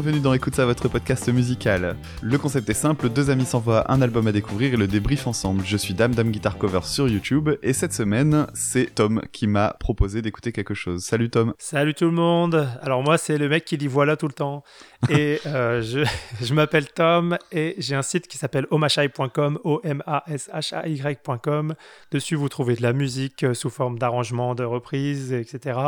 bienvenue dans Écoute ça, votre podcast musical. Le concept est simple, deux amis s'envoient un album à découvrir et le débrief ensemble. Je suis Dame Dame Guitar Cover sur YouTube et cette semaine, c'est Tom qui m'a proposé d'écouter quelque chose. Salut Tom. Salut tout le monde. Alors moi, c'est le mec qui dit voilà tout le temps. Et euh, je, je m'appelle Tom et j'ai un site qui s'appelle omashai.com, O-M-A-S-H-A-Y.com. Dessus, vous trouvez de la musique euh, sous forme d'arrangements, de reprises, etc.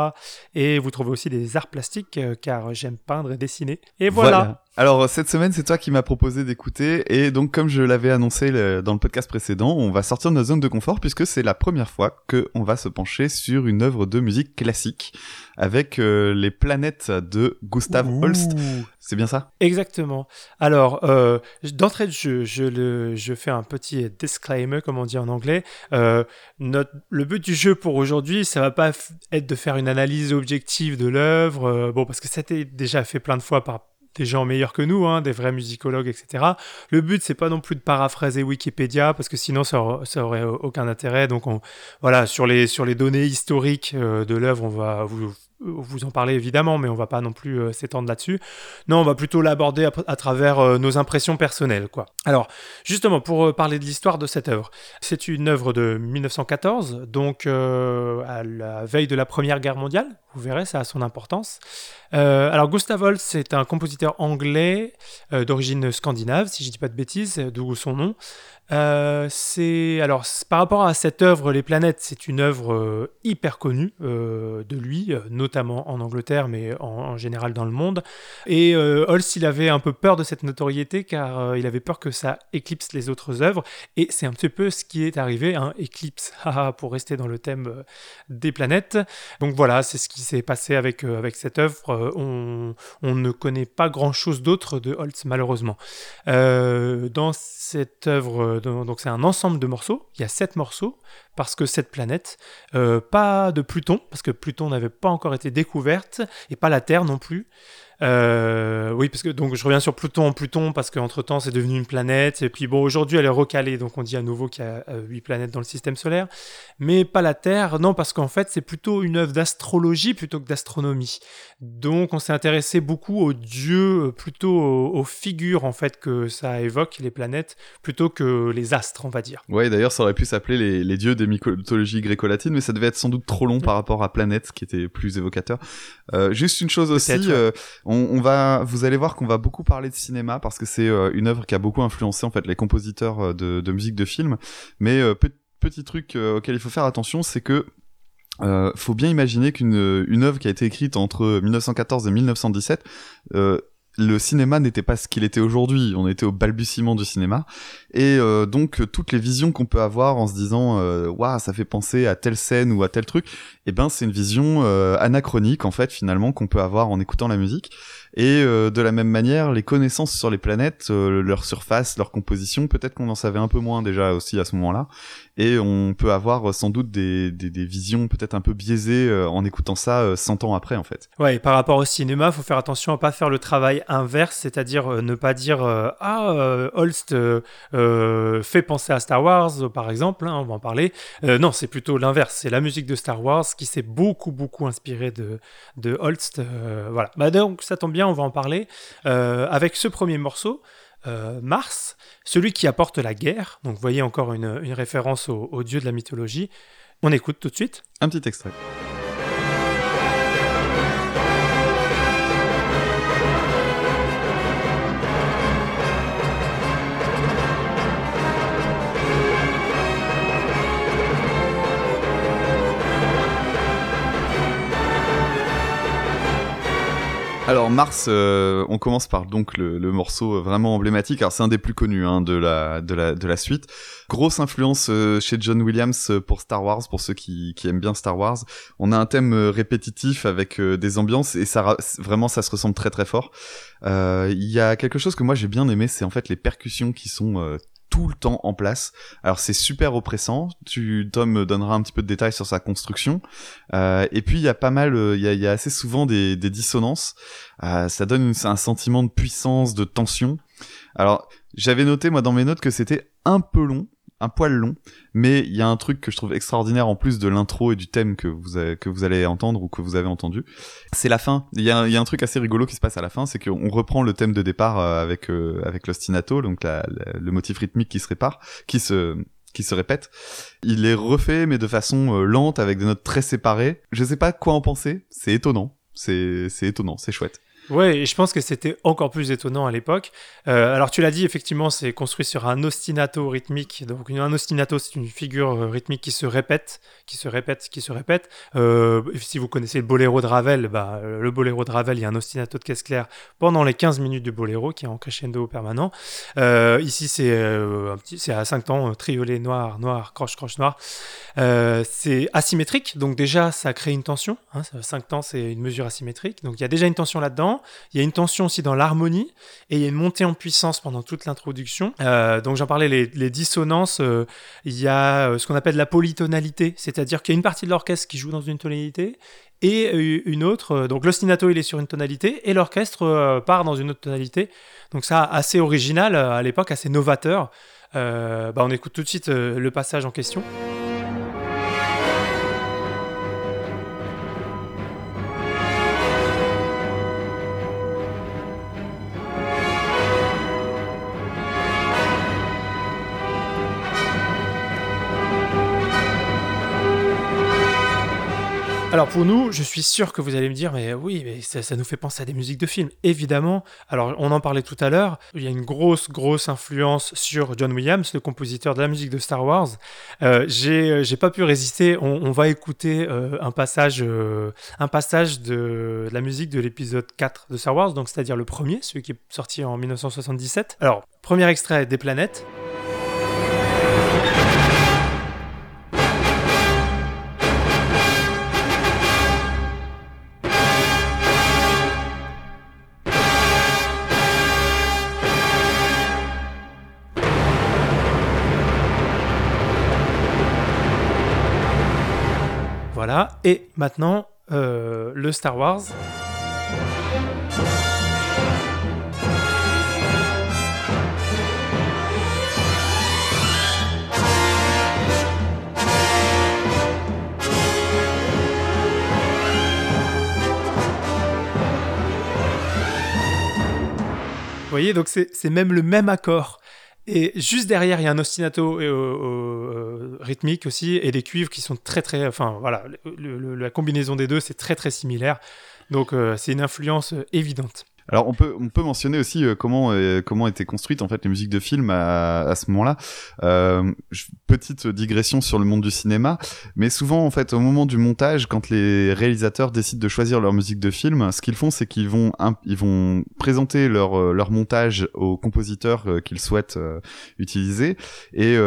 Et vous trouvez aussi des arts plastiques euh, car j'aime peindre et dessiner. Et voilà. Alors cette semaine, c'est toi qui m'as proposé d'écouter et donc comme je l'avais annoncé dans le podcast précédent, on va sortir de notre zone de confort puisque c'est la première fois que on va se pencher sur une œuvre de musique classique avec euh, les planètes de Gustav Holst. C'est bien ça? Exactement. Alors euh, d'entrée de jeu, je, le, je fais un petit disclaimer comme on dit en anglais. Euh, notre, le but du jeu pour aujourd'hui, ça va pas être de faire une analyse objective de l'œuvre, bon parce que ça a été déjà fait plein de fois par des gens meilleurs que nous, hein, des vrais musicologues, etc. Le but, c'est pas non plus de paraphraser Wikipédia, parce que sinon, ça, aurait, aucun intérêt. Donc, on, voilà, sur les, sur les données historiques euh, de l'œuvre, on va vous, vous en parler évidemment, mais on va pas non plus euh, s'étendre là-dessus. Non, on va plutôt l'aborder à, travers euh, nos impressions personnelles, quoi. Alors, justement, pour parler de l'histoire de cette œuvre, c'est une œuvre de 1914, donc à la veille de la Première Guerre mondiale. Vous verrez, ça a son importance. Euh, alors Gustav Holst, c'est un compositeur anglais euh, d'origine scandinave, si je ne dis pas de bêtises, d'où son nom. Euh, c'est alors par rapport à cette œuvre Les Planètes, c'est une œuvre hyper connue de lui, notamment en Angleterre, mais en, général dans le monde. Et Holst, il avait un peu peur de cette notoriété car il avait peur que ça éclipse les autres œuvres. Et c'est un petit peu ce qui est arrivé, un hein, éclipse, pour rester dans le thème des planètes. Donc voilà, c'est ce qui s'est passé avec avec cette œuvre. On, on, ne connaît pas grand chose d'autre de Holst malheureusement. dans cette œuvre donc c'est un ensemble de morceaux. Il y a sept morceaux parce que cette planète, euh, pas de Pluton parce que Pluton n'avait pas encore été découverte et pas la Terre non plus. Euh, oui, parce que donc je reviens sur Pluton, Pluton parce qu'entre temps c'est devenu une planète et puis bon aujourd'hui elle est recalée donc on dit à nouveau qu'il y a euh, huit planètes dans le système solaire, mais pas la Terre, non parce qu'en fait c'est plutôt une œuvre d'astrologie plutôt que d'astronomie. Donc on s'est intéressé beaucoup aux dieux, euh, plutôt aux, figures en fait que ça évoque les planètes plutôt que les astres on va dire. Ouais d'ailleurs ça aurait pu s'appeler les, dieux des mythologies gréco-latines mais ça devait être sans doute trop long par rapport à planète qui était plus évocateur. juste une chose aussi on, va, vous allez voir qu'on va beaucoup parler de cinéma parce que c'est euh, une œuvre qui a beaucoup influencé en fait les compositeurs euh, de, musique de film. Mais euh, petit truc auquel il faut faire attention, c'est que faut bien imaginer qu'une une œuvre qui a été écrite entre 1914 et 1917 le cinéma n'était pas ce qu'il était aujourd'hui, on était au balbutiement du cinéma, et donc toutes les visions qu'on peut avoir en se disant waouh ça fait penser à telle scène ou à tel truc, eh ben c'est une vision anachronique en fait finalement qu'on peut avoir en écoutant la musique. Et euh, de la même manière, les connaissances sur les planètes, euh, leur surface, leur composition, peut-être qu'on en savait un peu moins déjà aussi à ce moment-là. Et on peut avoir euh, sans doute des, des, visions peut-être un peu biaisées en écoutant ça 100 ans après en fait. Ouais, et par rapport au cinéma, faut faire attention à pas faire le travail inverse, c'est-à-dire ne pas dire ah Holst fait penser à Star Wars par exemple, hein, on va en parler. non, c'est plutôt l'inverse, c'est la musique de Star Wars qui s'est beaucoup beaucoup inspirée de de Holst. voilà. Bah donc ça tombe bien on va en parler, euh, avec ce premier morceau, euh, Mars, celui qui apporte la guerre. Donc vous voyez encore une, référence au dieu de la mythologie. On écoute tout de suite. Un petit extrait. Alors Mars, euh, on commence par donc le, morceau vraiment emblématique. Alors c'est un des plus connus hein, de la de la de la suite. Grosse influence euh, chez John Williams euh, pour Star Wars, pour ceux qui, qui aiment bien Star Wars. On a un thème répétitif avec des ambiances et ça vraiment ça se ressemble très très fort. Il y a quelque chose que moi j'ai bien aimé, c'est en fait les percussions qui sont tout le temps en place. Alors c'est super oppressant. Tu, Tom me donnera un petit peu de détails sur sa construction. Euh, et puis il y a pas mal, euh, il y, a, assez souvent des, dissonances. Euh, ça donne un sentiment de puissance, de tension. Alors j'avais noté moi dans mes notes que c'était un peu long un poil long, mais il y a un truc que je trouve extraordinaire en plus de l'intro et du thème que vous, que vous allez entendre ou que vous avez entendu. C'est la fin. Il y, a, un truc assez rigolo qui se passe à la fin, c'est qu'on reprend le thème de départ euh, avec euh, avec l'ostinato, donc le motif rythmique qui se répare, qui se qui se répète. Il est refait mais de façon euh, lente avec des notes très séparées. Je sais pas quoi en penser. C'est étonnant. C'est c'est étonnant. C'est chouette. Ouais, et je pense que c'était encore plus étonnant à l'époque. Euh, alors tu l'as dit, effectivement, c'est construit sur un ostinato rythmique. Donc un ostinato, c'est une figure euh, rythmique qui se répète, qui se répète, qui se répète. Euh, si vous connaissez le boléro de Ravel, bah, le boléro de Ravel, il y a un ostinato de caisse claire pendant les 15 minutes du boléro qui est en crescendo permanent. ici, c'est à 5 temps, triolet noir, noir, croche, croche, noir. c'est asymétrique, donc déjà, ça crée une tension. Hein, 5 temps, c'est une mesure asymétrique. Donc il y a déjà une tension là-dedans. Il y a une tension aussi dans l'harmonie et il y a une montée en puissance pendant toute l'introduction. Euh, donc j'en parlais, les, dissonances, euh, il y a euh, ce qu'on appelle la polytonalité, c'est-à-dire qu'il y a une partie de l'orchestre qui joue dans une tonalité et une autre. Donc l'ostinato il est sur une tonalité et l'orchestre part dans une autre tonalité. Donc ça assez original à l'époque, assez novateur. bah on écoute tout de suite le passage en question. Alors pour nous, je suis sûr que vous allez me dire, mais oui, mais ça, nous fait penser à des musiques de films. Évidemment. Alors on en parlait tout à l'heure. Il y a une grosse, grosse influence sur John Williams, le compositeur de la musique de Star Wars. Euh, euh j'ai pas pu résister. On, va écouter euh, un passage, un passage de, la musique de l'épisode 4 de Star Wars, donc c'est-à-dire le premier, celui qui est sorti en 1977. Alors premier extrait des planètes. Et maintenant, euh, le Star Wars. Vous voyez, donc c'est même le même accord. Et juste derrière, il y a un ostinato euh, euh, rythmique aussi et des cuivres qui sont très très. Enfin voilà, la combinaison des deux, c'est très très similaire. Donc euh, c'est une influence évidente. Alors on peut on peut mentionner aussi euh, comment euh, comment étaient construites en fait les musiques de films à, à ce moment-là. Euh, petite digression sur le monde du cinéma, mais souvent en fait au moment du montage, quand les réalisateurs décident de choisir leur musique de film, ce qu'ils font c'est qu'ils vont ils vont présenter leur euh, leur montage aux compositeurs qu'ils souhaitent utiliser et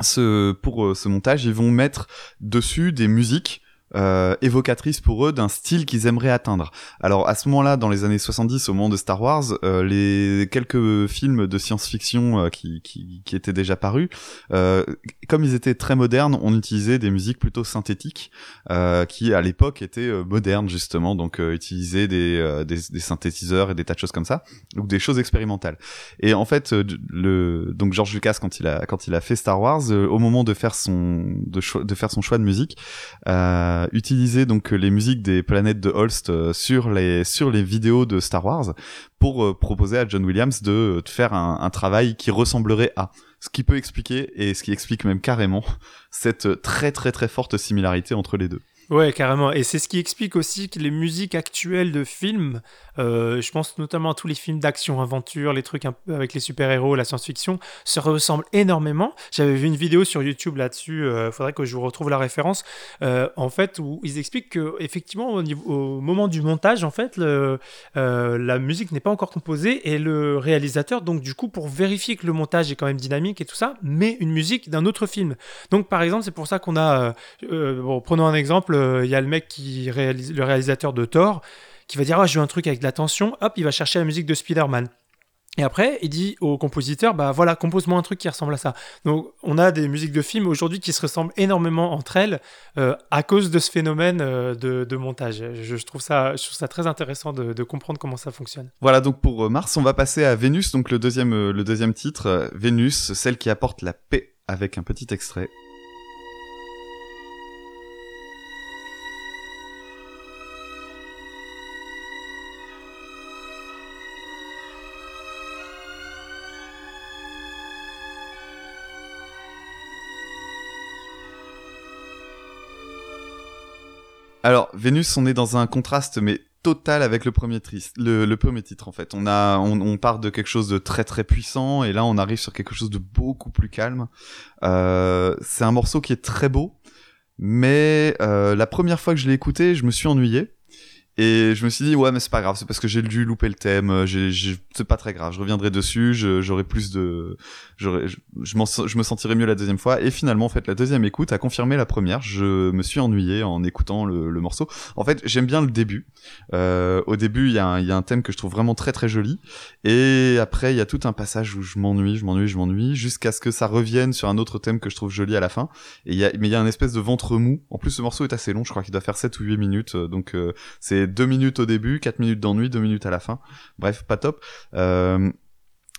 ce pour ce montage ils vont mettre dessus des musiques euh, évocatrice pour eux d'un style qu'ils aimeraient atteindre. Alors à ce moment-là, dans les années 70, au moment de Star Wars, euh, les quelques films de science-fiction euh, qui, qui, qui, étaient déjà parus, euh, comme ils étaient très modernes, on utilisait des musiques plutôt synthétiques, euh, qui à l'époque étaient modernes justement, donc utilisaient des, des, des, synthétiseurs et des tas de choses comme ça, ou des choses expérimentales. Et en fait, le donc George Lucas quand il a quand il a fait Star Wars, au moment de faire son de, de faire son choix de musique. Euh, utiliser donc les musiques des planètes de Holst euh, sur les sur les vidéos de Star Wars pour euh, proposer à John Williams de, de faire un, un, travail qui ressemblerait à ce qui peut expliquer et ce qui explique même carrément cette très très très forte similarité entre les deux. Ouais, carrément. Et c'est ce qui explique aussi que les musiques actuelles de films, euh, je pense notamment à tous les films d'action-aventure, les trucs avec les super-héros, la science-fiction, se ressemblent énormément. J'avais vu une vidéo sur YouTube là-dessus, il euh, faudrait que je vous retrouve la référence, euh, en fait, où ils expliquent que effectivement, au, moment du montage, en fait, la musique n'est pas encore composée et le réalisateur, donc du coup, pour vérifier que le montage est quand même dynamique et tout ça, met une musique d'un autre film. Donc, par exemple, c'est pour ça qu'on a, bon, prenons un exemple, il y a le mec qui réalise, le réalisateur de Thor, qui va dire ah je veux un truc avec de la tension, hop, il va chercher la musique de Spider-Man. Et après, il dit au compositeur, bah voilà, compose-moi un truc qui ressemble à ça. Donc, on a des musiques de films aujourd'hui qui se ressemblent énormément entre elles euh, à cause de ce phénomène euh, de, montage. Je, trouve ça, je trouve ça très intéressant de, comprendre comment ça fonctionne. Voilà, donc pour euh, Mars, on va passer à Vénus, donc le deuxième, le deuxième titre, Vénus, celle qui apporte la paix, avec un petit extrait. Alors, Vénus, on est dans un contraste, mais total avec le premier, triste, le, premier titre en fait. On a, on, part de quelque chose de très très puissant et là on arrive sur quelque chose de beaucoup plus calme. Euh, c'est un morceau qui est très beau, mais euh, la première fois que je l'ai écouté, je me suis ennuyé. Et je me suis dit, ouais, mais c'est pas grave, c'est parce que j'ai dû louper le thème, euh, c'est pas très grave, je reviendrai dessus, j'aurai plus de. J'aurais, je, je, me sentirai mieux la deuxième fois. Et finalement, en fait, la deuxième écoute a confirmé la première. Je me suis ennuyé en écoutant le, morceau. En fait, j'aime bien le début. Euh, au début, il y, a un, y a un thème que je trouve vraiment très très joli. Et après, il y a tout un passage où je m'ennuie, je m'ennuie, je m'ennuie, jusqu'à ce que ça revienne sur un autre thème que je trouve joli à la fin. Et y a, mais il y a un espèce de ventre mou. En plus, ce morceau est assez long, je crois qu'il doit faire 7 ou 8 minutes. Donc, euh, c'est deux minutes au début, quatre minutes d'ennui, deux minutes à la fin. Bref, pas top. Euh,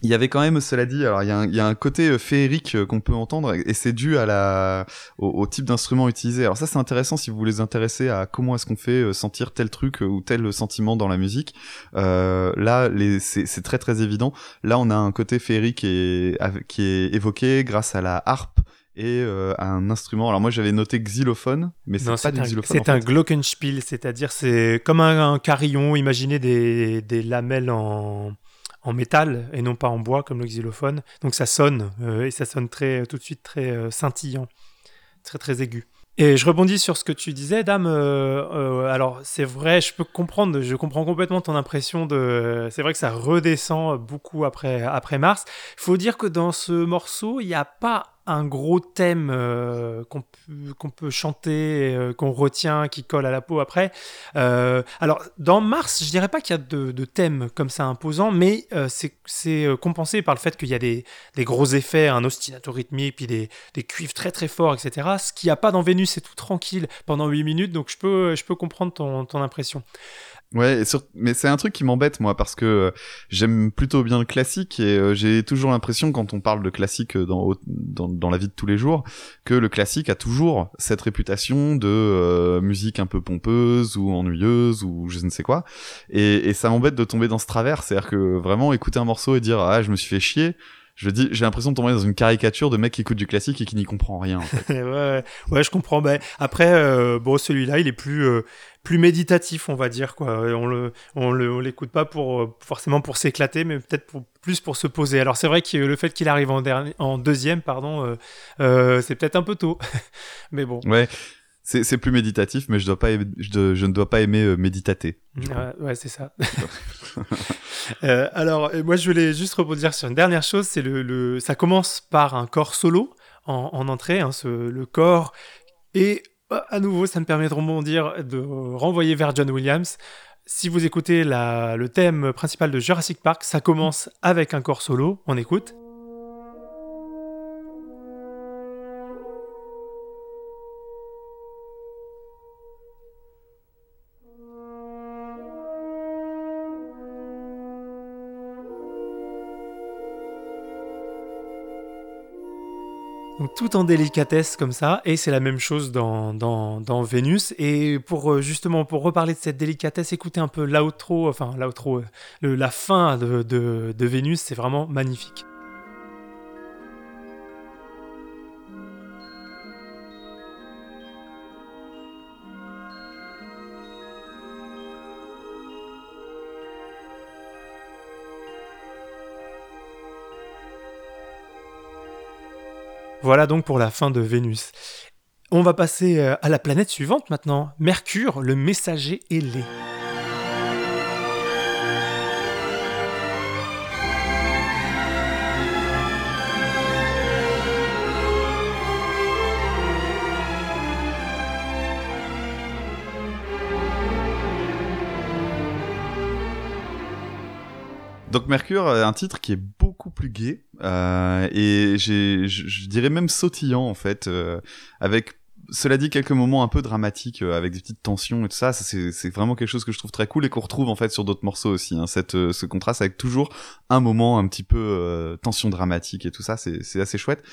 il y avait quand même, cela dit, alors il y a un, côté euh, féerique euh, qu'on peut entendre et c'est dû à la, au, type d'instrument utilisé. Alors ça c'est intéressant si vous voulez intéresser à comment est-ce qu'on fait sentir tel truc ou tel sentiment dans la musique. là, c'est très très évident. Là, on a un côté féerique qui est évoqué grâce à la harpe et euh, un instrument. Alors moi j'avais noté xylophone, mais c'est pas du xylophone. C'est un glockenspiel, c'est-à-dire c'est comme un, carillon. Imaginez des, des lamelles en, en, métal et non pas en bois comme le xylophone. Donc ça sonne euh, et ça sonne très tout de suite très euh, scintillant, très très aigu. Et je rebondis sur ce que tu disais, Dame. alors, c'est vrai, je peux comprendre, je comprends complètement ton impression de. C'est vrai que ça redescend beaucoup après, après Mars. Il faut dire que dans ce morceau, il n'y a pas un gros thème euh, qu'on peut chanter, euh, qu'on retient, qui colle à la peau après. Euh, alors, dans Mars, je dirais pas qu'il y a de, thème comme ça imposant, mais c'est compensé par le fait qu'il y a des, gros effets, un ostinato rythmique, puis des, cuivres très très forts, etc. Ce qu'il n'y a pas dans Vénus, c'est tout tranquille pendant 8 minutes, donc je peux, comprendre ton impression. Ouais, mais c'est un truc qui m'embête moi parce que euh, j'aime plutôt bien le classique et euh, j'ai toujours l'impression quand on parle de classique euh, dans, dans, la vie de tous les jours que le classique a toujours cette réputation de musique un peu pompeuse ou ennuyeuse ou je ne sais quoi. Et, et ça m'embête de tomber dans ce travers, c'est-à-dire que vraiment écouter un morceau et dire ah je me suis fait chier, je dis, j'ai l'impression de tomber dans une caricature de mec qui écoute du classique et qui n'y comprend rien. En fait. ouais, ouais, je comprends. Ben, après, euh, bon, celui-là, il est plus, euh, plus méditatif, on va dire quoi. On le, on le, on l'écoute pas pour euh, forcément pour s'éclater, mais peut-être pour, plus pour se poser. Alors c'est vrai que le fait qu'il arrive en dernier, en deuxième, pardon, c'est peut-être un peu tôt, mais bon. Ouais c'est plus méditatif, mais je, dois pas je, je, ne dois pas aimer euh, méditater. Ouais, c'est ça. euh, alors, moi, je voulais juste rebondir sur une dernière chose. C'est le, le, ça commence par un corps solo en, en entrée, hein, ce, le corps. Et euh, à nouveau, ça me permet de rebondir, de renvoyer vers John Williams. Si vous écoutez la, le thème principal de Jurassic Park, ça commence avec un corps solo. On écoute. Tout en délicatesse comme ça, et c'est la même chose dans, Vénus. Et pour euh, justement pour reparler de cette délicatesse, écoutez un peu l'outro, enfin l'outro, euh, la fin de Vénus, c'est vraiment magnifique. Voilà donc pour la fin de Vénus. On va passer euh, à la planète suivante maintenant, Mercure, le messager ailé. Donc Mercure, un titre qui est beaucoup plus gai euh, et je dirais même sautillant en fait, euh, avec cela dit quelques moments un peu dramatiques euh, avec des petites tensions et tout ça, ça c'est vraiment quelque chose que je trouve très cool et qu'on retrouve en fait sur d'autres morceaux aussi. Hein, cette, euh, ce contraste avec toujours un moment un petit peu euh, tension dramatique et tout ça, c'est assez chouette.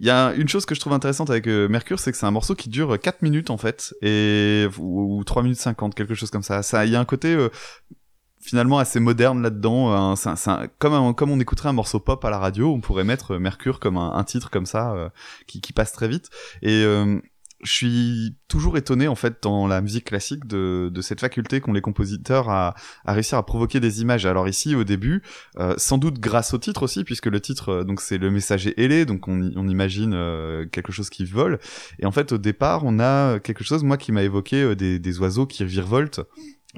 Il y a une chose que je trouve intéressante avec Mercure, c'est que c'est un morceau qui dure 4 minutes en fait et ou, ou 3 minutes 50, quelque chose comme ça. Ça, il y a un côté finalement assez moderne là-dedans. comme, comme on écouterait un morceau pop à la radio, on pourrait mettre Mercure comme un, titre comme ça euh, qui, passe très vite. Et euh, je suis toujours étonné en fait dans la musique classique de, cette faculté qu'ont les compositeurs à, réussir à provoquer des images. Alors ici au début, euh, sans doute grâce au titre aussi, puisque le titre donc c'est le messager ailé, donc on, imagine quelque chose qui vole. Et en fait au départ on a quelque chose moi qui m'a évoqué des oiseaux qui virevoltent.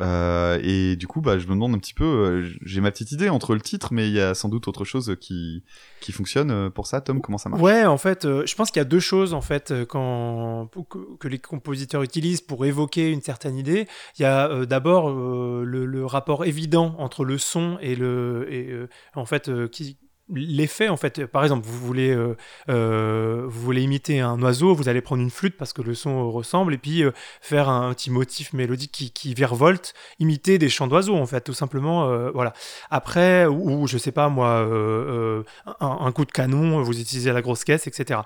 Euh, et du coup, bah, je me demande un petit peu, euh, j'ai ma petite idée entre le titre, mais il y a sans doute autre chose qui, qui fonctionne euh, pour ça. Tom, comment ça marche? Ouais, en fait, je pense qu'il y a deux choses en fait quand, que, les compositeurs utilisent pour évoquer une certaine idée. Il y a d'abord le, rapport évident entre le son et le, en fait, qui, l'effet en fait par exemple vous voulez euh, euh, vous voulez imiter un oiseau vous allez prendre une flûte parce que le son ressemble et puis euh, faire un petit motif mélodique qui, qui virevolte imiter des chants d'oiseaux en fait tout simplement voilà. Après ou, je sais pas moi un, coup de canon vous utilisez la grosse caisse etc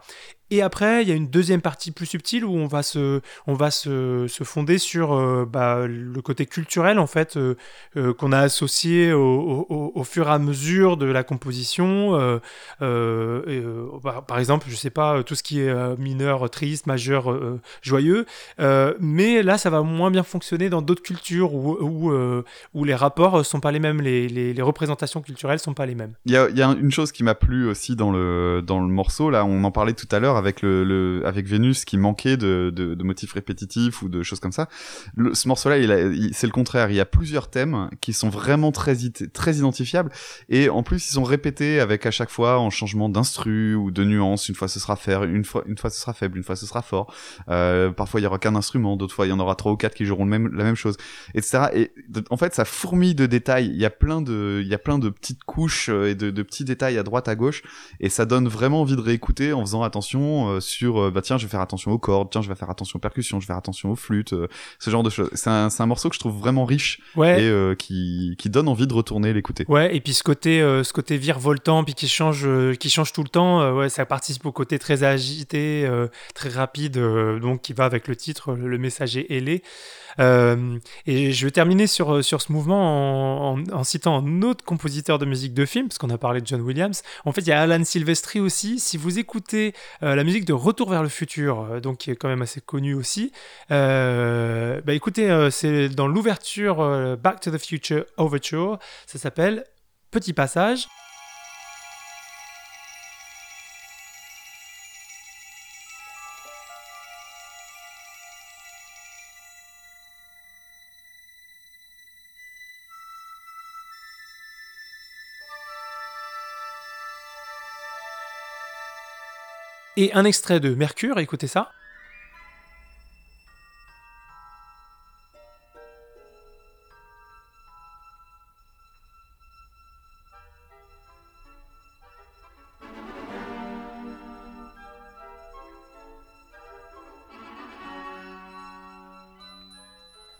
et après, il y a une deuxième partie plus subtile où on va se, on va se, se fonder sur euh, bah, le côté culturel en fait euh, euh, qu'on a associé au, fur et à mesure de la composition. Par exemple, je sais pas tout ce qui est mineur, triste, majeur, joyeux. mais là, ça va moins bien fonctionner dans d'autres cultures où, où, les rapports sont pas les mêmes, les, les, les représentations culturelles sont pas les mêmes. Il y a, y a, une chose qui m'a plu aussi dans le dans le morceau là, on en parlait tout à l'heure avec Vénus qui manquait de, motifs répétitifs ou de choses comme ça. ce morceau-là, c'est le contraire. Il y a plusieurs thèmes qui sont vraiment très identifiables et en plus ils sont répétés avec à chaque fois en changement d'instru ou de nuance. Une fois ce sera faire, une fois une fois ce sera faible, une fois ce sera fort. Euh, parfois il y aura qu'un instrument, d'autres fois il y en aura trois ou quatre qui joueront la même chose, etc. Et en fait ça fourmille de détails. Il y a plein de il y a plein de petites couches euh, et de petits détails à droite à gauche et ça donne vraiment envie de réécouter en faisant attention euh, sur euh, bah tiens je vais faire attention aux cordes tiens je vais faire attention aux percussions je vais faire attention aux flûtes euh, ce genre de choses. C'est un, un, morceau que je trouve vraiment riche et qui, qui donne envie de retourner l'écouter. Ouais et puis ce côté ce côté virevoltant puis qui change qui change tout le temps ouais ça participe au côté très agité très rapide donc qui va avec le titre le messager ailé euh, et je vais terminer sur, euh, sur ce mouvement en, en, citant un autre compositeur de musique de film, parce qu'on a parlé de John Williams. En fait, il y a Alan Silvestri aussi. Si vous écoutez euh, la musique de Retour vers le futur, donc qui est quand même assez connu aussi, bah écoutez, c'est dans l'ouverture Back to the Future Overture. Ça s'appelle Petit passage. Et un extrait de Mercure, écoutez ça.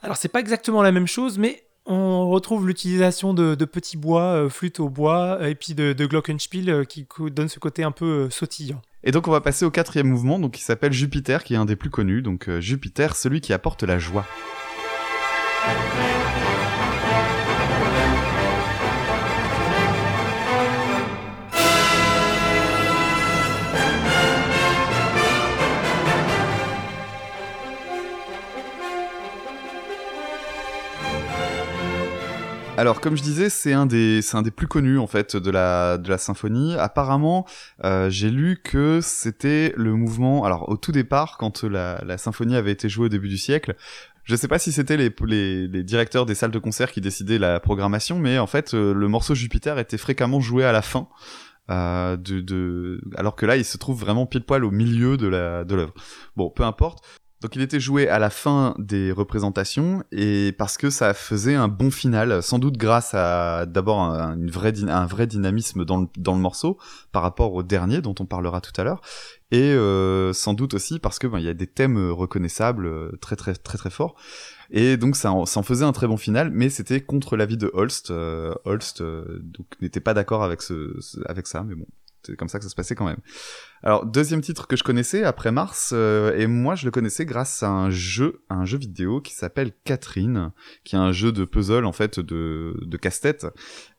Alors c'est pas exactement la même chose, mais on retrouve l'utilisation de, petits bois, euh, flûte au bois, et puis de, glockenspiel euh, qui donne ce côté un peu euh, sautillant. Et donc on va passer au quatrième mouvement, donc qui s'appelle Jupiter, qui est un des plus connus. Donc Jupiter, celui qui apporte la joie. Alors, comme je disais, c'est un des, c'est un des plus connus en fait de la de la symphonie. Apparemment, euh, j'ai lu que c'était le mouvement. Alors, au tout départ, quand la, la symphonie avait été jouée au début du siècle, je sais pas si c'était les, les, les, directeurs des salles de concert qui décidaient la programmation, mais en fait, euh, le morceau Jupiter était fréquemment joué à la fin. Euh, de, de, alors que là, il se trouve vraiment pile poil au milieu de la de l'œuvre. Bon, peu importe. Donc il était joué à la fin des représentations et parce que ça faisait un bon final, sans doute grâce à d'abord un, vrai dynamisme dans le, morceau par rapport au dernier dont on parlera tout à l'heure et euh, sans doute aussi parce que ben, il y a des thèmes reconnaissables euh, très très très très forts et donc ça en, faisait un très bon final mais c'était contre l'avis de Holst euh, Holst donc n'était pas d'accord avec ce, avec ça mais bon c'est comme ça que ça se passait quand même. Alors deuxième titre que je connaissais après Mars euh, et moi je le connaissais grâce à un jeu, un jeu vidéo qui s'appelle Catherine, qui est un jeu de puzzle en fait de, de casse-tête.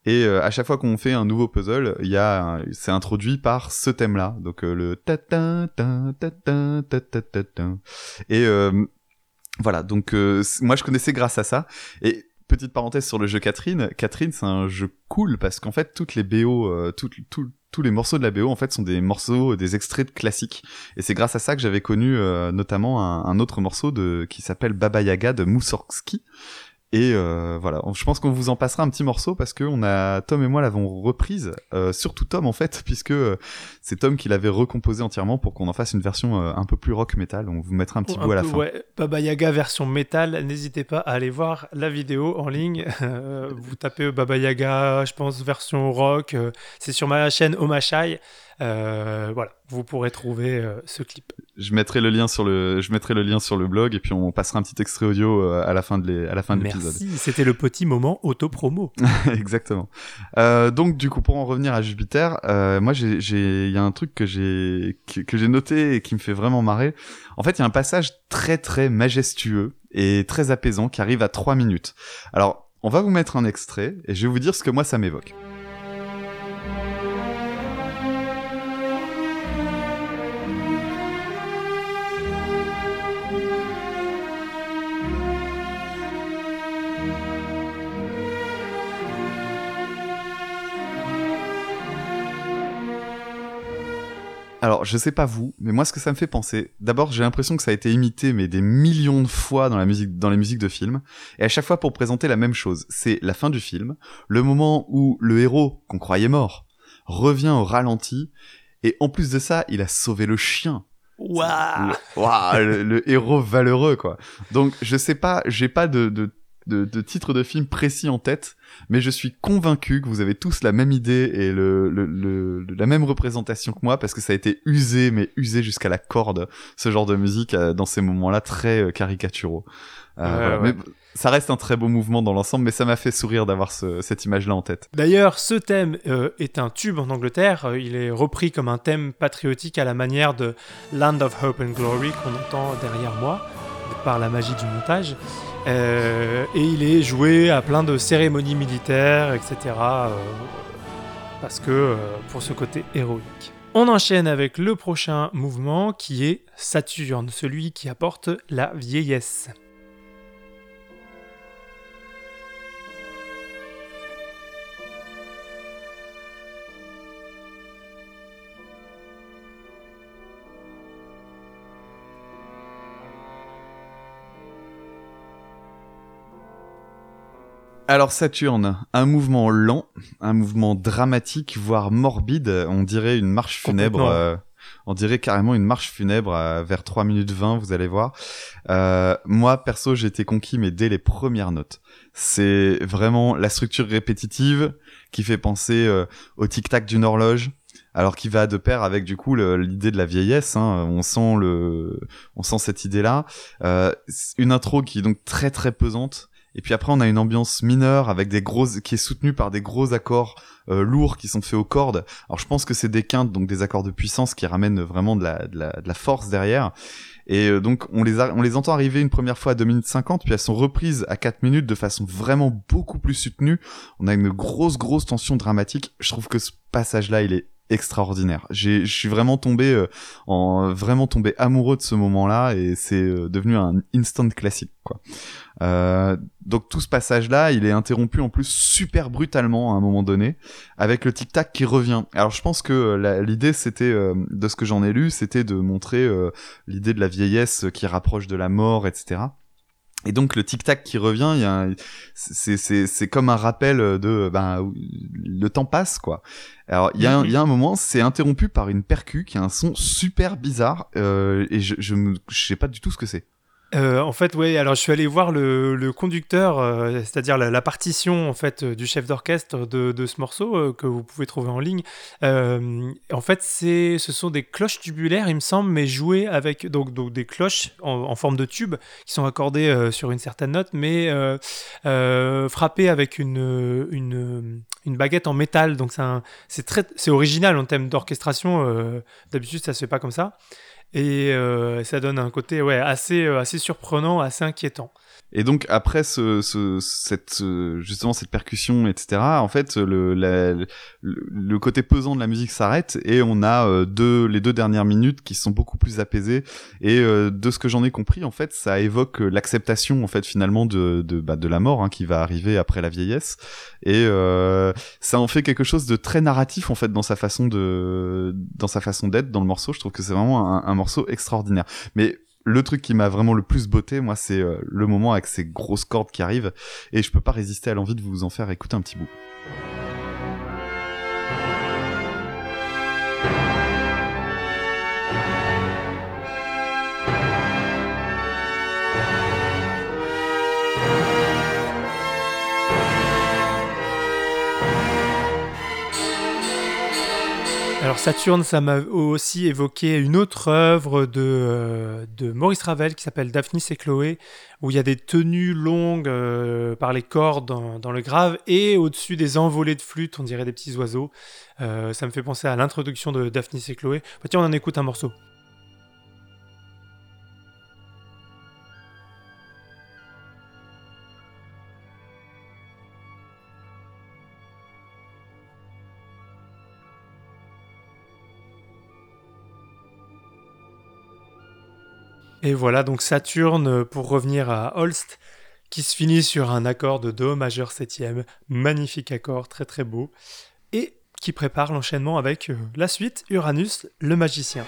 Et euh, à chaque fois qu'on fait un nouveau puzzle, il y a c'est introduit par ce thème-là, donc euh, le ta ta ta ta ta ta ta ta et euh, voilà, donc euh, moi je connaissais grâce à ça. Et petite parenthèse sur le jeu Catherine, Catherine c'est un jeu cool parce qu'en fait toutes les BO, euh, tout, tout, tous les morceaux de la BO en fait sont des morceaux, des extraits de classiques. Et c'est grâce à ça que j'avais connu euh, notamment un, autre morceau de qui s'appelle Baba Yaga de Moussorgsky. Et euh, voilà, je pense qu'on vous en passera un petit morceau parce que on a Tom et moi l'avons reprise, euh, surtout Tom en fait, puisque euh, c'est Tom qui l'avait recomposé entièrement pour qu'on en fasse une version euh, un peu plus rock metal. On vous mettra un petit un bout à la fin. Ouais, Baba Yaga version métal. N'hésitez pas à aller voir la vidéo en ligne. Euh, vous tapez Baba Yaga, je pense version rock. c'est sur ma chaîne Omashai. Euh, voilà, vous pourrez trouver euh, ce clip. Je mettrai le lien sur le, je mettrai le lien sur le blog et puis on passera un petit extrait audio euh, à la fin de l'é- à la fin de l'épisode. Merci, c'était le petit moment auto-promo. Exactement. Euh, donc du coup pour en revenir à Jupiter, euh, moi j'ai j'ai il y a un truc que j'ai que, que j'ai noté et qui me fait vraiment marrer. En fait, il y a un passage très très majestueux et très apaisant qui arrive à 3 minutes. Alors, on va vous mettre un extrait et je vais vous dire ce que moi ça m'évoque. Alors, je sais pas vous, mais moi, ce que ça me fait penser, d'abord, j'ai l'impression que ça a été imité, mais des millions de fois dans la musique, dans les musiques de films, et à chaque fois pour présenter la même chose. C'est la fin du film, le moment où le héros, qu'on croyait mort, revient au ralenti, et en plus de ça, il a sauvé le chien. Waouh Ouah, le- le héros valeureux, quoi. Donc, je sais pas, j'ai pas de, de, de, de titre de film précis en tête, mais je suis convaincu que vous avez tous la même idée et le, le, le- la même représentation que moi, parce que ça a été usé, mais usé jusqu'à la corde, ce genre de musique euh, dans ces moments-là très euh, caricaturaux. Euh, Ouais, voilà. ouais. Mais ça reste un très beau mouvement dans l'ensemble, mais ça m'a fait sourire d'avoir ce- cette image-là en tête. D'ailleurs, ce thème euh, est un tube en Angleterre. Il est repris comme un thème patriotique à la manière de Land of Hope and Glory qu'on entend derrière moi par la magie du montage. Euh, et il est joué à plein de cérémonies militaires, etc. euh, parce que euh, pour ce côté héroïque. On enchaîne avec le prochain mouvement qui est Saturne, celui qui apporte la vieillesse. Alors Saturne, un mouvement lent, un mouvement dramatique, voire morbide, on dirait une marche funèbre. Euh, on dirait carrément une marche funèbre euh, vers 3 minutes 20, vous allez voir. Euh, moi, perso, j'ai été conquis, mais dès les premières notes. C'est vraiment la structure répétitive qui fait penser au tic-tac d'une horloge, alors qui va de pair avec du coup l'idée de la vieillesse. hein. On sent le, on sent cette idée-là. Euh, une intro qui est donc très très pesante. Et puis après, on a une ambiance mineure avec des grosses, qui est soutenue par des gros accords euh, lourds qui sont faits aux cordes. Alors je pense que c'est des quintes, donc des accords de puissance qui ramènent vraiment de la, de la, de la force derrière. Et euh, donc on les, a, on les entend arriver une première fois à 2 minutes 50, puis elles sont reprises à 4 minutes de façon vraiment beaucoup plus soutenue. On a une grosse, grosse tension dramatique. Je trouve que ce passage-là, il est extraordinaire. J'ai, je suis vraiment tombé euh, en vraiment tombé amoureux de ce moment-là et c'est euh, devenu un instant classique quoi. Euh, donc tout ce passage-là, il est interrompu en plus super brutalement à un moment donné, avec le tic-tac qui revient. Alors je pense que euh, l'idée, c'était, euh, de ce que j'en ai lu, c'était de montrer euh, l'idée de la vieillesse qui rapproche de la mort, etc. Et donc le tic-tac qui revient, il y a c'est comme un rappel de ben le temps passe quoi. Alors il y, a un, y a un moment, c'est interrompu par une percu qui a un son super bizarre euh, et je, je, je sais pas du tout ce que c'est. Euh, en fait, oui. Alors, je suis allé voir le, conducteur, euh, c'est-à-dire la, partition en fait du chef d'orchestre de, ce morceau euh, que vous pouvez trouver en ligne. Euh, en fait, c'est, ce sont des cloches tubulaires, il me semble, mais jouées avec donc, des cloches en, forme de tube qui sont accordées euh, sur une certaine note, mais frappées avec une, une baguette en métal. Donc, c'est, très, c'est original en termes d'orchestration. D'habitude, ça se fait pas comme ça et euh, ça donne un côté ouais, assez, euh, assez surprenant, assez inquiétant. Et donc après ce, ce, cette justement cette percussion etc en fait le, la, le, côté pesant de la musique s'arrête et on a euh, deux les deux dernières minutes qui sont beaucoup plus apaisées. Et euh, de ce que j'en ai compris en fait ça évoque l'acceptation en fait finalement de de, bah, de la mort hein, qui va arriver après la vieillesse. Et euh, ça en fait quelque chose de très narratif en fait dans sa façon de dans sa façon d'être dans le morceau. Je trouve que c'est vraiment un, un morceau extraordinaire. Mais le truc qui m'a vraiment le plus botté, moi, c'est euh, le moment avec ces grosses cordes qui arrivent, et je peux pas résister à l'envie de vous en faire écouter un petit bout. Saturne, ça m'a aussi évoqué une autre œuvre de, euh, de Maurice Ravel qui s'appelle Daphnis et Chloé, où il y a des tenues longues euh, par les cordes dans, dans, le grave et au-dessus des envolées de flûte, on dirait des petits oiseaux. Euh, ça me fait penser à l'introduction de Daphnis et Chloé. Bah, tiens, on en écoute un morceau. Et voilà donc Saturne pour revenir à Holst qui se finit sur un accord de Do majeur septième, magnifique accord, très très beau, et qui prépare l'enchaînement avec euh, la suite Uranus le magicien.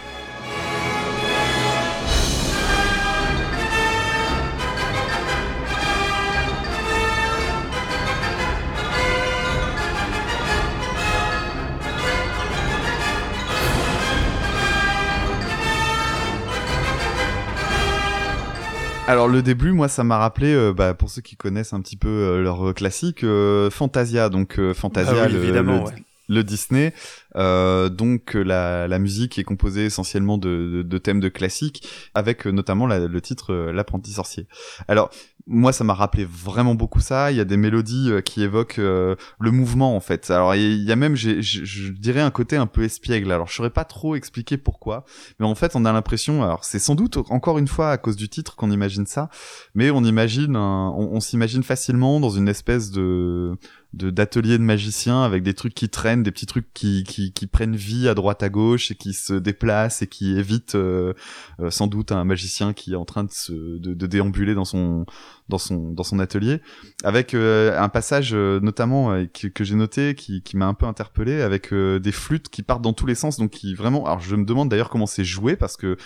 Alors le début, moi, ça m'a rappelé, euh, bah, pour ceux qui connaissent un petit peu euh, leur classique, euh, Fantasia. Donc euh, Fantasia, ah oui, le, évidemment, le, ouais. le Disney. Euh, donc la, la, musique est composée essentiellement de, de, de thèmes de classiques, avec notamment la, le titre L'apprenti sorcier. Alors moi, ça m'a rappelé vraiment beaucoup ça. Il y a des mélodies qui évoquent euh, le mouvement en fait. Alors il y a même, je, je dirais, un côté un peu espiègle. Alors je saurais pas trop expliquer pourquoi, mais en fait, on a l'impression. Alors c'est sans doute encore une fois à cause du titre qu'on imagine ça, mais on imagine, un, on, s'imagine facilement dans une espèce de de d'atelier de magicien avec des trucs qui traînent, des petits trucs qui, qui, qui prennent vie à droite à gauche et qui se déplacent et qui évitent euh, euh, sans doute un magicien qui est en train de de, déambuler dans son dans son dans son atelier. Avec euh, un passage notamment que, que j'ai noté qui, qui m'a un peu interpellé avec des flûtes qui partent dans tous les sens donc qui vraiment alors je me demande d'ailleurs comment c'est joué parce que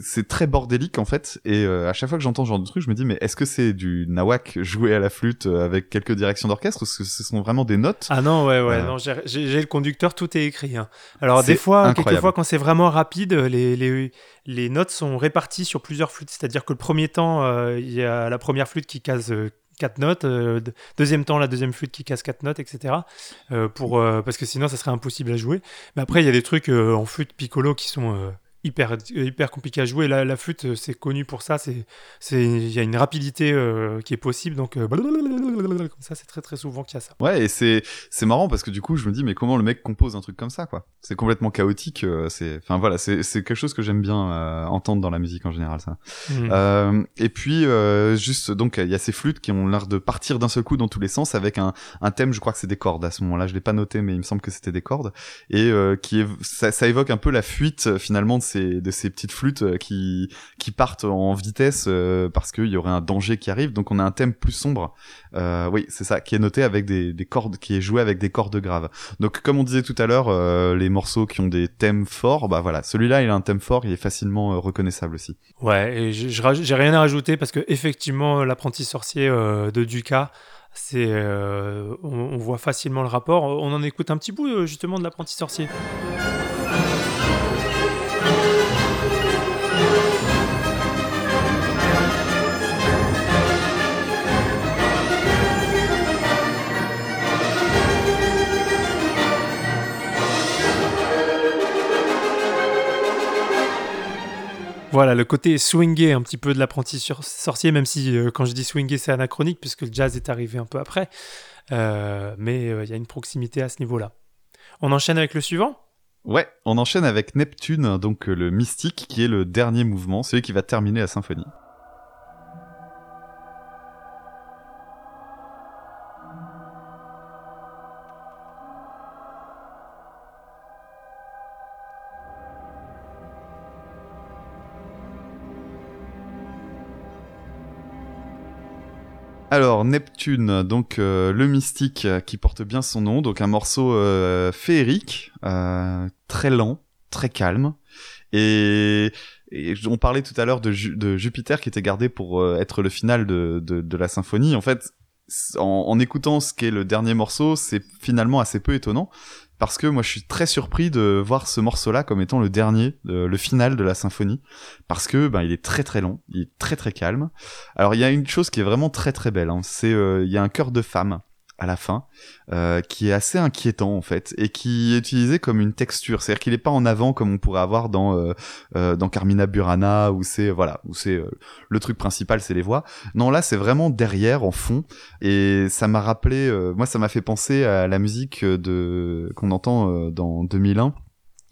c'est très bordélique en fait et à chaque fois que j'entends ce genre de truc je me dis mais est-ce que c'est du nawak joué à la flûte avec quelques directions d'orchestre ou ce sont vraiment des notes? Ah non ouais ouais non j'ai le conducteur tout est écrit hein. alors des fois quelquefois quand c'est vraiment rapide les, les les notes sont réparties sur plusieurs flûtes c'est-à-dire que le premier temps il y a la première flûte qui casse euh, quatre notes, euh, deuxième temps la deuxième flûte qui casse quatre notes, etc. Euh, pour, parce que sinon ça serait impossible à jouer. Mais après il y a des trucs en flûte piccolo qui sont hyper hyper compliqué à jouer. La, la flûte, c'est connu pour ça. C'est c'est il y a une rapidité euh, qui est possible. Donc euh, comme ça, c'est très très souvent qu'il y a ça. Ouais, et c'est c'est marrant parce que du coup, je me dis mais comment le mec compose un truc comme ça quoi? C'est complètement chaotique. Euh, c'est enfin voilà, c'est c'est quelque chose que j'aime bien euh, entendre dans la musique en général ça. Mmh. et puis juste donc il y a ces flûtes qui ont l'air de partir d'un seul coup dans tous les sens avec un un thème. Je crois que c'est des cordes à ce moment-là. Je l'ai pas noté, mais il me semble que c'était des cordes et qui est, ça, ça évoque un peu la fuite finalement de ces de ces petites flûtes qui qui partent en vitesse parce qu'il y aurait un danger qui arrive. Donc on a un thème plus sombre. oui, c'est ça, qui est noté avec des, des cordes, qui est joué avec des cordes graves. Donc comme on disait tout à l'heure, les morceaux qui ont des thèmes forts, bah voilà, celui-là il a un thème fort, il est facilement reconnaissable aussi. Ouais, et j'ai rien à rajouter parce que effectivement l'apprenti sorcier de Duca c'est, euh, on, voit facilement le rapport. On en écoute un petit bout euh, justement de l'apprenti sorcier. Voilà, le côté swingé un petit peu de l'apprenti sorcier, même si euh, quand je dis swingé, c'est anachronique, puisque le jazz est arrivé un peu après. Euh, mais euh, il y a une proximité à ce niveau-là. On enchaîne avec le suivant? Ouais, on enchaîne avec Neptune, donc le mystique, qui est le dernier mouvement, celui qui va terminer la symphonie. Alors Neptune, donc euh, le mystique euh, qui porte bien son nom, donc un morceau euh, féerique, très lent, très calme, et, on parlait tout à l'heure de, Jupiter qui était gardé pour être le final de, la symphonie. En fait, en écoutant ce qu'est le dernier morceau, c'est finalement assez peu étonnant parce que moi je suis très surpris de voir ce morceau-là comme étant le dernier, le final de la symphonie, parce que ben il est très très long, il est très très calme. Alors il y a une chose qui est vraiment très très belle, hein, c'est euh, il y a un chœur de femme à la fin, euh, qui est assez inquiétant en fait, et qui est utilisé comme une texture. C'est-à-dire qu'il n'est pas en avant comme on pourrait avoir dans euh, euh, dans Carmina Burana, où c'est voilà, où c'est le truc principal, c'est les voix. Non, là c'est vraiment derrière, en fond, et ça m'a rappelé, moi ça m'a fait penser à la musique de qu'on entend dans 2001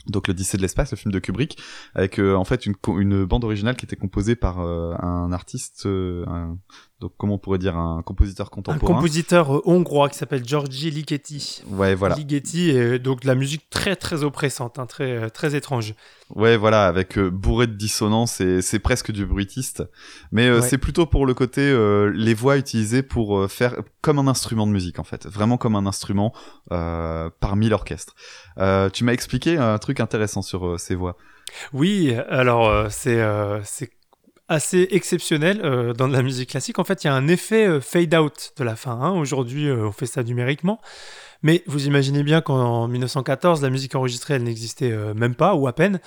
donc l'Odyssée de l'espace, le film de Kubrick, avec en fait une, bande originale qui était composée par un artiste, un, donc comment on pourrait dire un compositeur contemporain Un compositeur euh, hongrois qui s'appelle Giorgi Ligeti. Ouais, voilà. Ligeti et donc de la musique très très oppressante, hein, très euh, très étrange. Ouais, voilà, avec euh, bourré de dissonance et c'est presque du bruitiste, mais c'est plutôt pour le côté les voix utilisées pour faire comme un instrument de musique en fait, vraiment comme un instrument parmi l'orchestre. tu m'as expliqué un truc intéressant sur ces voix. Oui, alors c'est c'est assez exceptionnel euh, dans la musique classique. En fait, il y a un effet euh, fade-out de la fin. Hein. Aujourd'hui, euh, on fait ça numériquement. Mais vous imaginez bien qu'en 1914, la musique enregistrée, elle n'existait même pas, ou à peine.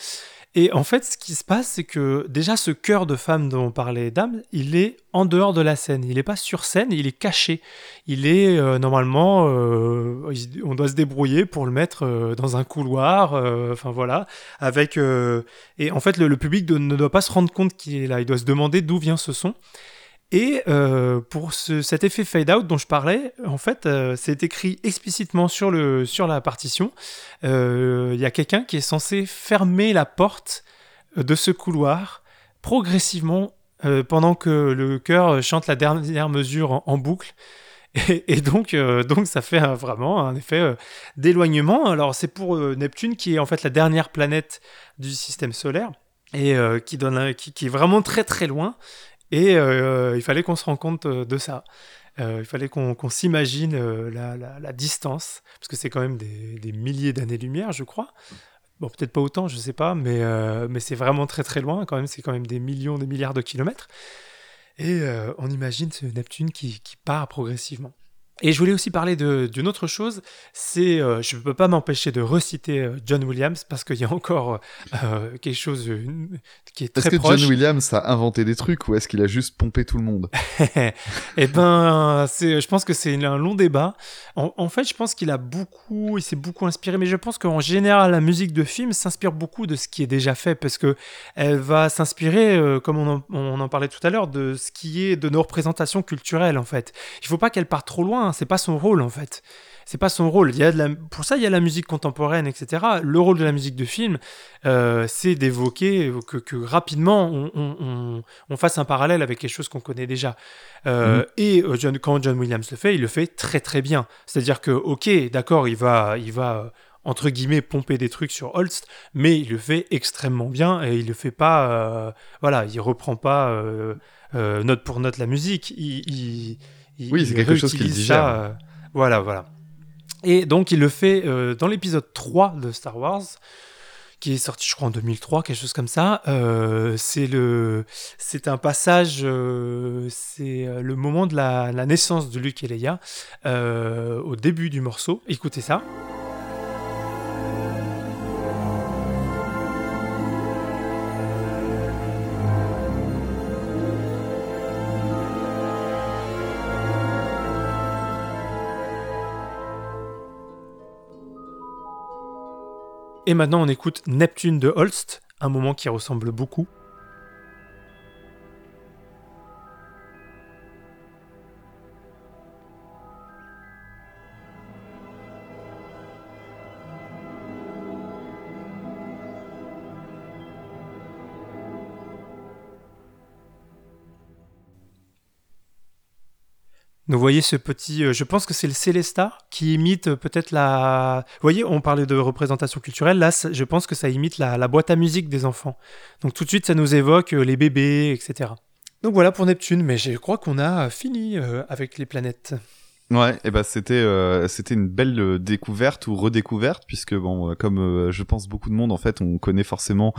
Et en fait, ce qui se passe, c'est que déjà ce chœur de femme dont on parlait Dame, il est en dehors de la scène. Il n'est pas sur scène, il est caché. Il est euh, normalement, euh, on doit se débrouiller pour le mettre euh, dans un couloir. Enfin voilà, avec et en fait le public ne doit pas se rendre compte qu'il est là. Il doit se demander d'où vient ce son. Et euh, pour cet effet fade out dont je parlais, en fait, euh, c'est écrit explicitement sur, le, sur la partition. Euh, il y a quelqu'un qui est censé fermer la porte de ce couloir progressivement pendant que le chœur chante la dernière mesure en, boucle. Et, donc, donc, ça fait vraiment un effet d'éloignement. Alors, c'est pour Neptune qui est en fait la dernière planète du système solaire et qui, donne qui, est vraiment très très loin et euh, il fallait qu'on se rende compte euh, de ça. Euh, il fallait qu'on s'imagine la, distance, parce que c'est quand même des, milliers d'années-lumière, je crois. Bon, peut-être pas autant, je sais pas, mais, mais c'est vraiment très très loin, quand même, c'est quand même des millions, des milliards de kilomètres. Et on imagine ce Neptune qui part progressivement. Et je voulais aussi parler d'une autre chose, c'est, euh, je ne peux pas m'empêcher de reciter euh, John Williams parce qu'il y a encore euh, quelque chose qui est très proche. Est-ce que John Williams a inventé des trucs ou est-ce qu'il a juste pompé tout le monde? Eh ben, je pense que c'est un long débat. En, fait, je pense qu'il a beaucoup, il s'est beaucoup inspiré, mais je pense qu'en général, la musique de film s'inspire beaucoup de ce qui est déjà fait parce que elle va s'inspirer, comme on en, on en parlait tout à l'heure, de ce qui est de nos représentations culturelles en fait. Il faut pas qu'elle parte trop loin c'est pas son rôle en fait. C'est pas son rôle. Il y a de la... Pour ça, il y a la musique contemporaine, etc. Le rôle de la musique de film, euh, c'est d'évoquer que, rapidement on, fasse un parallèle avec quelque chose qu'on connaît déjà. Euh, mm. Et euh, John, quand John Williams le fait, il le fait très très bien. C'est-à-dire que, ok, d'accord, il va, il va entre guillemets pomper des trucs sur Holst, mais il le fait extrêmement bien et il le fait pas, voilà, il reprend pas note pour note la musique, il, oui, c'est quelque chose qu'il digère. voilà, voilà. Et donc il le fait dans l'épisode 3 de Star Wars qui est sorti, je crois, en 2003, quelque chose comme ça. Euh, c'est le, c'est un passage, euh, c'est euh, le moment de la, la, naissance de Luke et Leia au début du morceau. Écoutez ça. Et maintenant, on écoute Neptune de Holst, un moment qui ressemble beaucoup Vous voyez ce petit, euh, je pense que c'est le Célesta qui imite euh, peut-être la. Vous voyez, on parlait de représentation culturelle. Là, je pense que ça imite la, boîte à musique des enfants. Donc tout de suite, ça nous évoque euh, les bébés, etc. Donc voilà pour Neptune, mais je crois qu'on a fini avec les planètes. Ouais, et ben c'était c'était une belle découverte ou redécouverte puisque bon comme je pense beaucoup de monde en fait on connaît forcément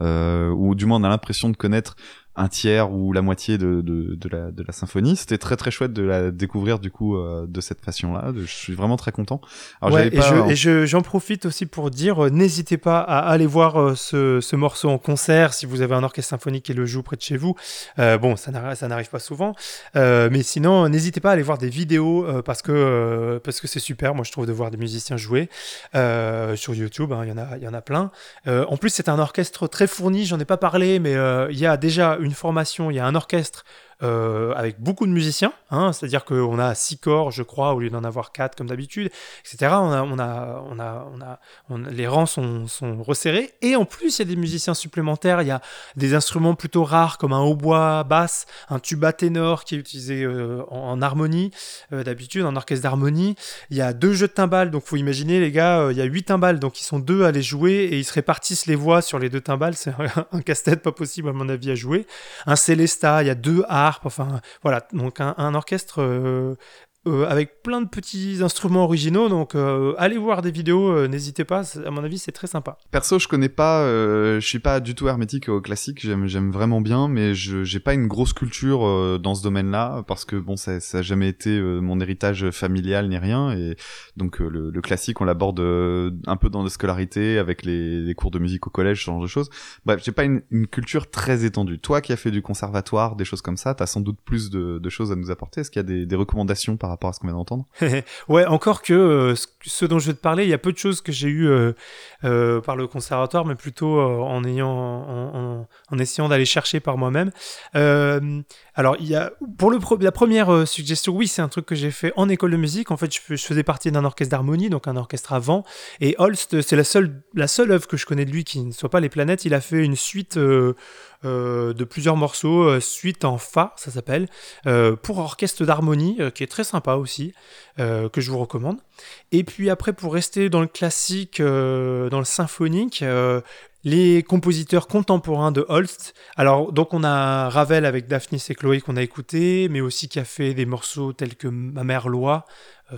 ou du moins on a l'impression de connaître un tiers ou la moitié de, de, de, la, de la symphonie. C'était très très chouette de la découvrir du coup euh, de cette façon-là. Je suis vraiment très content. Alors, ouais, et, je, j'en profite aussi pour dire, euh, n'hésitez pas à aller voir euh, ce, ce, morceau en concert si vous avez un orchestre symphonique qui le joue près de chez vous. bon, ça n'arrive, ça n'arrive pas souvent, mais sinon n'hésitez pas à aller voir des vidéos parce que parce que c'est super. Moi, je trouve de voir des musiciens jouer sur YouTube. Hein, il y en a, il y en a plein. en plus, c'est un orchestre très fourni. J'en ai pas parlé, mais il y a déjà une formation, il y a un orchestre euh, avec beaucoup de musiciens, hein, c'est-à-dire qu'on a six corps, je crois, au lieu d'en avoir quatre comme d'habitude, etc. On a, on a, on a, on a, les rangs sont, resserrés, et en plus, il y a des musiciens supplémentaires, il y a des instruments plutôt rares comme un hautbois basse, un tuba ténor qui est utilisé euh, en, harmonie, euh, d'habitude, en orchestre d'harmonie. Il y a deux jeux de timbales, donc faut imaginer, les gars, il y a huit timbales, donc ils sont deux à les jouer, et ils se répartissent les voix sur les deux timbales, c'est un casse-tête pas possible à mon avis à jouer. Un célesta, il y a deux Enfin, voilà. Donc, un, orchestre euh, euh, avec plein de petits instruments originaux. Donc, euh, allez voir des vidéos, euh, n'hésitez pas. À mon avis, c'est très sympa. Perso, je connais pas, je suis pas du tout hermétique au classique. J'aime, vraiment bien, mais je j'ai pas une grosse culture dans ce domaine-là parce que bon, ça, ça a jamais été mon héritage familial ni rien. Et donc, le, le, classique, on l'aborde un peu dans la scolarité avec les, les, cours de musique au collège, ce genre de choses. Bref, j'ai pas une, une, culture très étendue. Toi, qui as fait du conservatoire, des choses comme ça, t'as sans doute plus de, de choses à nous apporter. Est-ce qu'il y a des, des recommandations par rapport à ce qu'on vient d'entendre. ouais, encore que euh, ce dont je vais te parler, il y a peu de choses que j'ai eues euh, euh, par le conservatoire, mais plutôt en ayant, en, essayant d'aller chercher par moi-même. alors, il y a pour le la première suggestion, oui, c'est un truc que j'ai fait en école de musique. En fait, je, faisais partie d'un orchestre d'harmonie, donc un orchestre avant. Et Holst, c'est la seule, la seule œuvre que je connais de lui qui ne soit pas les planètes. Il a fait une suite de plusieurs morceaux, euh, suite en Fa, ça s'appelle, euh, pour orchestre d'harmonie, qui est très sympa aussi, que je vous recommande. Et puis après, pour rester dans le classique, dans le symphonique, les compositeurs contemporains de Holst. Alors, donc on a Ravel avec Daphnis et Chloé qu'on a écouté, mais aussi qui a fait des morceaux tels que Ma mère Loi,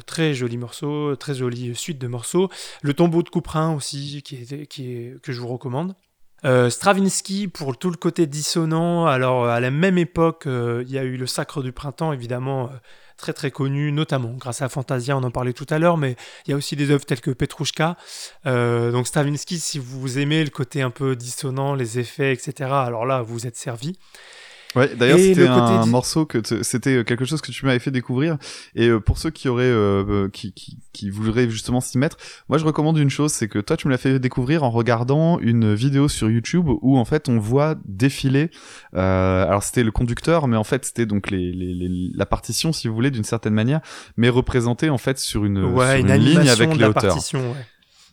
très joli morceau, très jolie suite de morceaux. Le tombeau de Couperin aussi, qui est, qui est, que je vous recommande. Euh, Stravinsky pour tout le côté dissonant. Alors à la même époque, euh, il y a eu le Sacre du printemps, évidemment euh, très très connu, notamment grâce à Fantasia, on en parlait tout à l'heure, mais il y a aussi des œuvres telles que Petrushka. donc Stravinsky, si vous aimez le côté un peu dissonant, les effets, etc. Alors là, vous êtes servi. Ouais, d'ailleurs c'était un morceau que c'était euh, quelque chose que tu m'avais fait découvrir et euh, pour ceux qui auraient euh, qui, qui, qui voudraient justement s'y mettre, moi je recommande une chose, c'est que toi tu me l'as fait découvrir en regardant une vidéo sur YouTube où en fait on voit défiler alors c'était le conducteur mais en fait c'était donc les, les, la partition si vous voulez d'une certaine manière mais représentée en fait sur une, ouais, sur une, ligne avec les hauteurs. Ouais.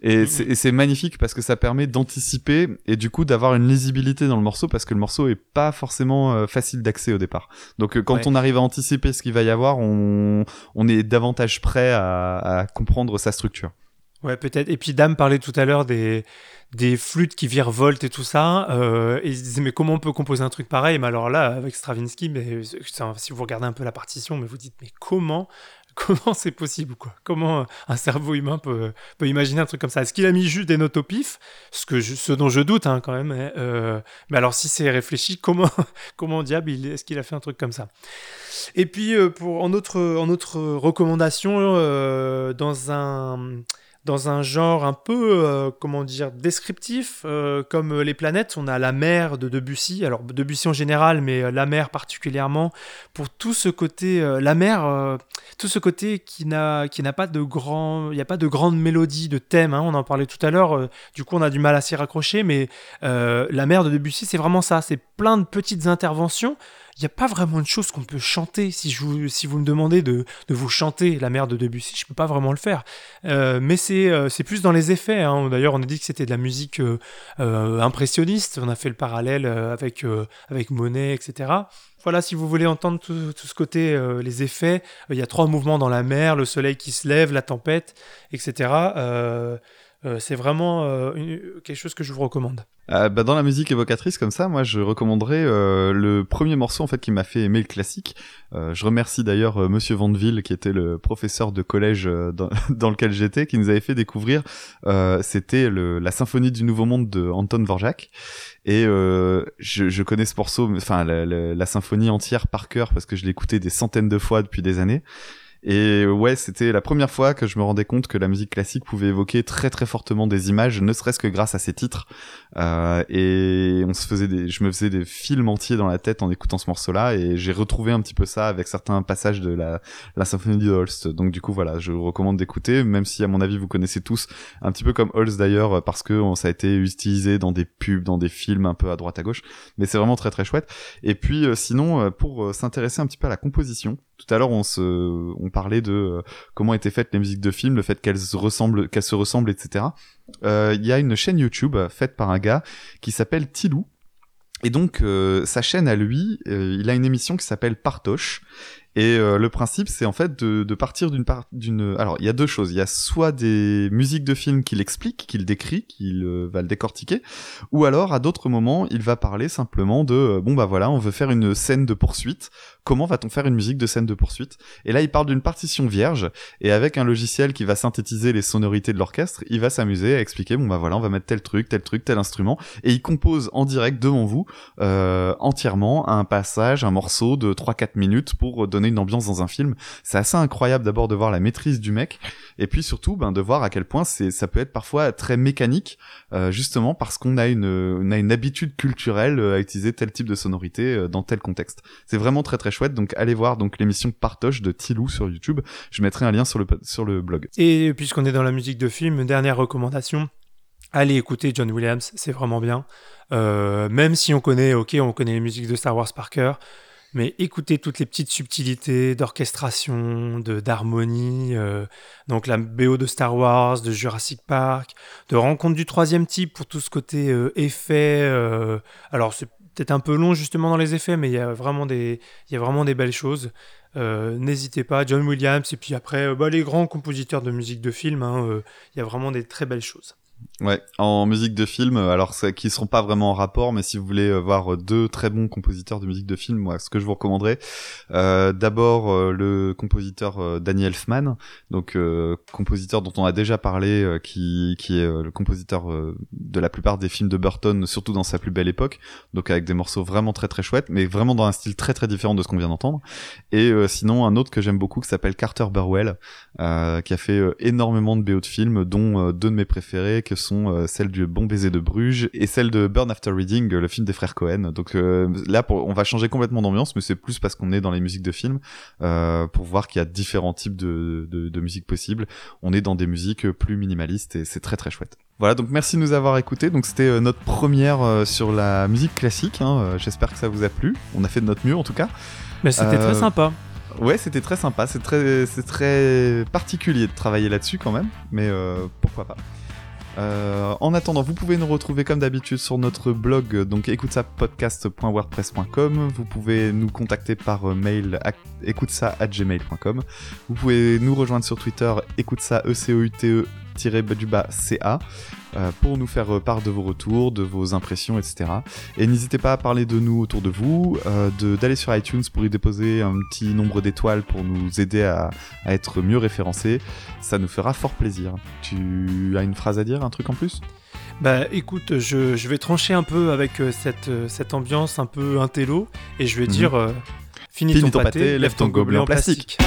Et c'est magnifique parce que ça permet d'anticiper et du coup d'avoir une lisibilité dans le morceau parce que le morceau est pas forcément euh, facile d'accès au départ. Donc euh, quand on arrive à anticiper ce qu'il va y avoir, on, on est davantage prêt à, à comprendre sa structure. Ouais, peut-être. Et puis Dame parlait tout à l'heure des, des flûtes qui virevoltent et tout ça. Euh, et il se disait, mais comment on peut composer un truc pareil? Mais alors là, avec Stravinsky, mais, si vous regardez un peu la partition, mais vous dites, mais comment comment c'est possible quoi? Comment un cerveau humain peut, peut imaginer un truc comme ça? Est-ce qu'il a mis juste des notes ce, que ce dont je doute hein, quand même. Euh, mais alors si c'est réfléchi, comment, comment diable est-ce qu'il a fait un truc comme ça? Et puis euh, pour, en, autre, en autre recommandation, euh, dans un dans un genre un peu, euh, comment dire, descriptif, euh, comme les planètes. On a la mer de Debussy, alors Debussy en général, mais euh, la mer particulièrement, pour tout ce côté, la mer, tout ce côté qui n'a, pas de grand, il n'y a pas de grande mélodie, de thème. Hein, on en parlait tout à l'heure. du coup, on a du mal à s'y raccrocher, mais la mer de Debussy, c'est vraiment ça. C'est plein de petites interventions il n'y a pas vraiment de choses qu'on peut chanter. Si, je vous, si vous me demandez de, vous chanter la mère de Debussy, je ne peux pas vraiment le faire. Euh, mais c'est euh, c'est plus dans les effets. Hein. D'ailleurs, on a dit que c'était de la musique euh, impressionniste. On a fait le parallèle avec, avec Monet, etc. Voilà, si vous voulez entendre tout, tout ce côté, les effets, il y a trois mouvements dans la mer, le soleil qui se lève, la tempête, etc. Euh, c'est vraiment euh, quelque chose que je vous recommande. Euh, bah, dans la musique évocatrice comme ça, moi je recommanderais le premier morceau en fait qui m'a fait aimer le classique. je remercie d'ailleurs Monsieur Vandeville qui était le professeur de collège dans, lequel j'étais, qui nous avait fait découvrir. C'était la symphonie du Nouveau Monde de Anton Dvorak. Et je, connais ce morceau, enfin la, la, symphonie entière par cœur parce que je écouté des centaines de fois depuis des années. Et ouais, c'était la première fois que je me rendais compte que la musique classique pouvait évoquer très très fortement des images, ne serait-ce que grâce à ses titres. Euh, et on se faisait des, je me faisais des films entiers dans la tête en écoutant ce morceau-là, et j'ai retrouvé un petit peu ça avec certains passages de la, la symphonie de Holst. Donc du coup voilà, je vous recommande d'écouter, même si à mon avis vous connaissez tous, un petit peu comme Holst d'ailleurs, parce que ça a été utilisé dans des pubs, dans des films un peu à droite à gauche. Mais c'est vraiment très très chouette. Et puis euh, sinon, euh, pour euh, s'intéresser un petit peu à la composition, tout à l'heure on se, on parlait de comment étaient faites les musiques de films, le fait qu'elles se ressemblent, qu'elles se ressemblent, etc. Il y a une chaîne YouTube faite par un qui s'appelle Tilou. Et donc euh, sa chaîne à lui, il a une émission qui s'appelle Partoche et euh, le principe, c'est en fait de, partir d'une part, d'une. Alors, il y a deux choses. Il y a soit des musiques de films qu'il explique, qu'il décrit, qu'il euh, va le décortiquer, ou alors à d'autres moments, il va parler simplement de euh, bon bah voilà, on veut faire une scène de poursuite. Comment va-t-on faire une musique de scène de poursuite? Et là, il parle d'une partition vierge et avec un logiciel qui va synthétiser les sonorités de l'orchestre, il va s'amuser à expliquer bon bah voilà, on va mettre tel truc, tel truc, tel instrument, et il compose en direct devant vous entièrement un passage, un morceau de 3-4 minutes pour donner une ambiance dans un film. C'est assez incroyable d'abord de voir la maîtrise du mec, et puis surtout ben, de voir à quel point ça peut être parfois très mécanique, euh, justement parce qu'on a a une habitude culturelle euh, à utiliser tel type de sonorité euh, dans tel contexte. C'est vraiment très très chouette. Donc allez voir donc l'émission Partoche de Tilou sur YouTube. Je mettrai un lien sur le sur le blog. Et puisqu'on est dans la musique de film, dernière recommandation. Allez écouter John Williams, c'est vraiment bien. même si on connaît, ok, on connaît les musiques de Star Wars par cœur, mais écoutez toutes les petites subtilités d'orchestration, d'harmonie, euh, donc la BO de Star Wars, de Jurassic Park, de Rencontre du troisième type pour tout ce côté euh, effet. Euh, alors c'est peut-être un peu long justement dans les effets, mais il y a vraiment des, belles choses. N'hésitez pas, John Williams et puis après bah, les grands compositeurs de musique de film, hein, il y a vraiment des très belles choses. Ouais, en musique de film, euh, alors qui seront pas vraiment en rapport, mais si vous voulez euh, voir deux très bons compositeurs de musique de film, moi, ce que je vous recommanderais, euh, d'abord le compositeur Danny Elfman, donc compositeur dont on a déjà parlé, qui qui est le compositeur de la plupart des films de Burton, surtout dans sa plus belle époque, donc avec des morceaux vraiment très très chouettes, mais vraiment dans un style très très différent de ce qu'on vient d'entendre. Et sinon un autre que j'aime beaucoup qui s'appelle Carter Burwell, qui a fait énormément de BO de films, dont deux de mes préférés que sont euh, celle du Bon baiser de Bruges et celle de Burn After Reading, le film des frères Cohen. Donc euh, là, on va changer complètement d'ambiance, mais c'est plus parce qu'on est dans les musiques de films euh, pour voir qu'il y a différents types de, de, musique possibles. On est dans des musiques plus minimalistes et c'est très très chouette. Voilà, donc merci de nous avoir écoutés. Donc c'était notre première sur la musique classique. Hein. J'espère que ça vous a plu. On a fait de notre mieux en tout cas. Mais c'était très sympa. Ouais, c'était très sympa. C'est très, c'est très particulier de travailler là-dessus quand même, mais pourquoi pas. En attendant, vous pouvez nous retrouver comme d'habitude sur notre blog, donc écoutesapodcast.wordpress.com. Vous pouvez nous contacter par mail écoutesa@gmail.com. Vous pouvez nous rejoindre sur Twitter, écoute ça e e bas CA euh, pour nous faire part de vos retours, de vos impressions, etc. Et n'hésitez pas à parler de nous autour de vous, euh, d'aller sur iTunes pour y déposer un petit nombre d'étoiles pour nous aider à, être mieux référencés. Ça nous fera fort plaisir. Tu as une phrase à dire, un truc en plus? Bah écoute, je, vais trancher un peu avec euh, cette, cette ambiance un peu intello et je vais mhm. dire Finis, ton, pâté, lève ton gobelet en plastique.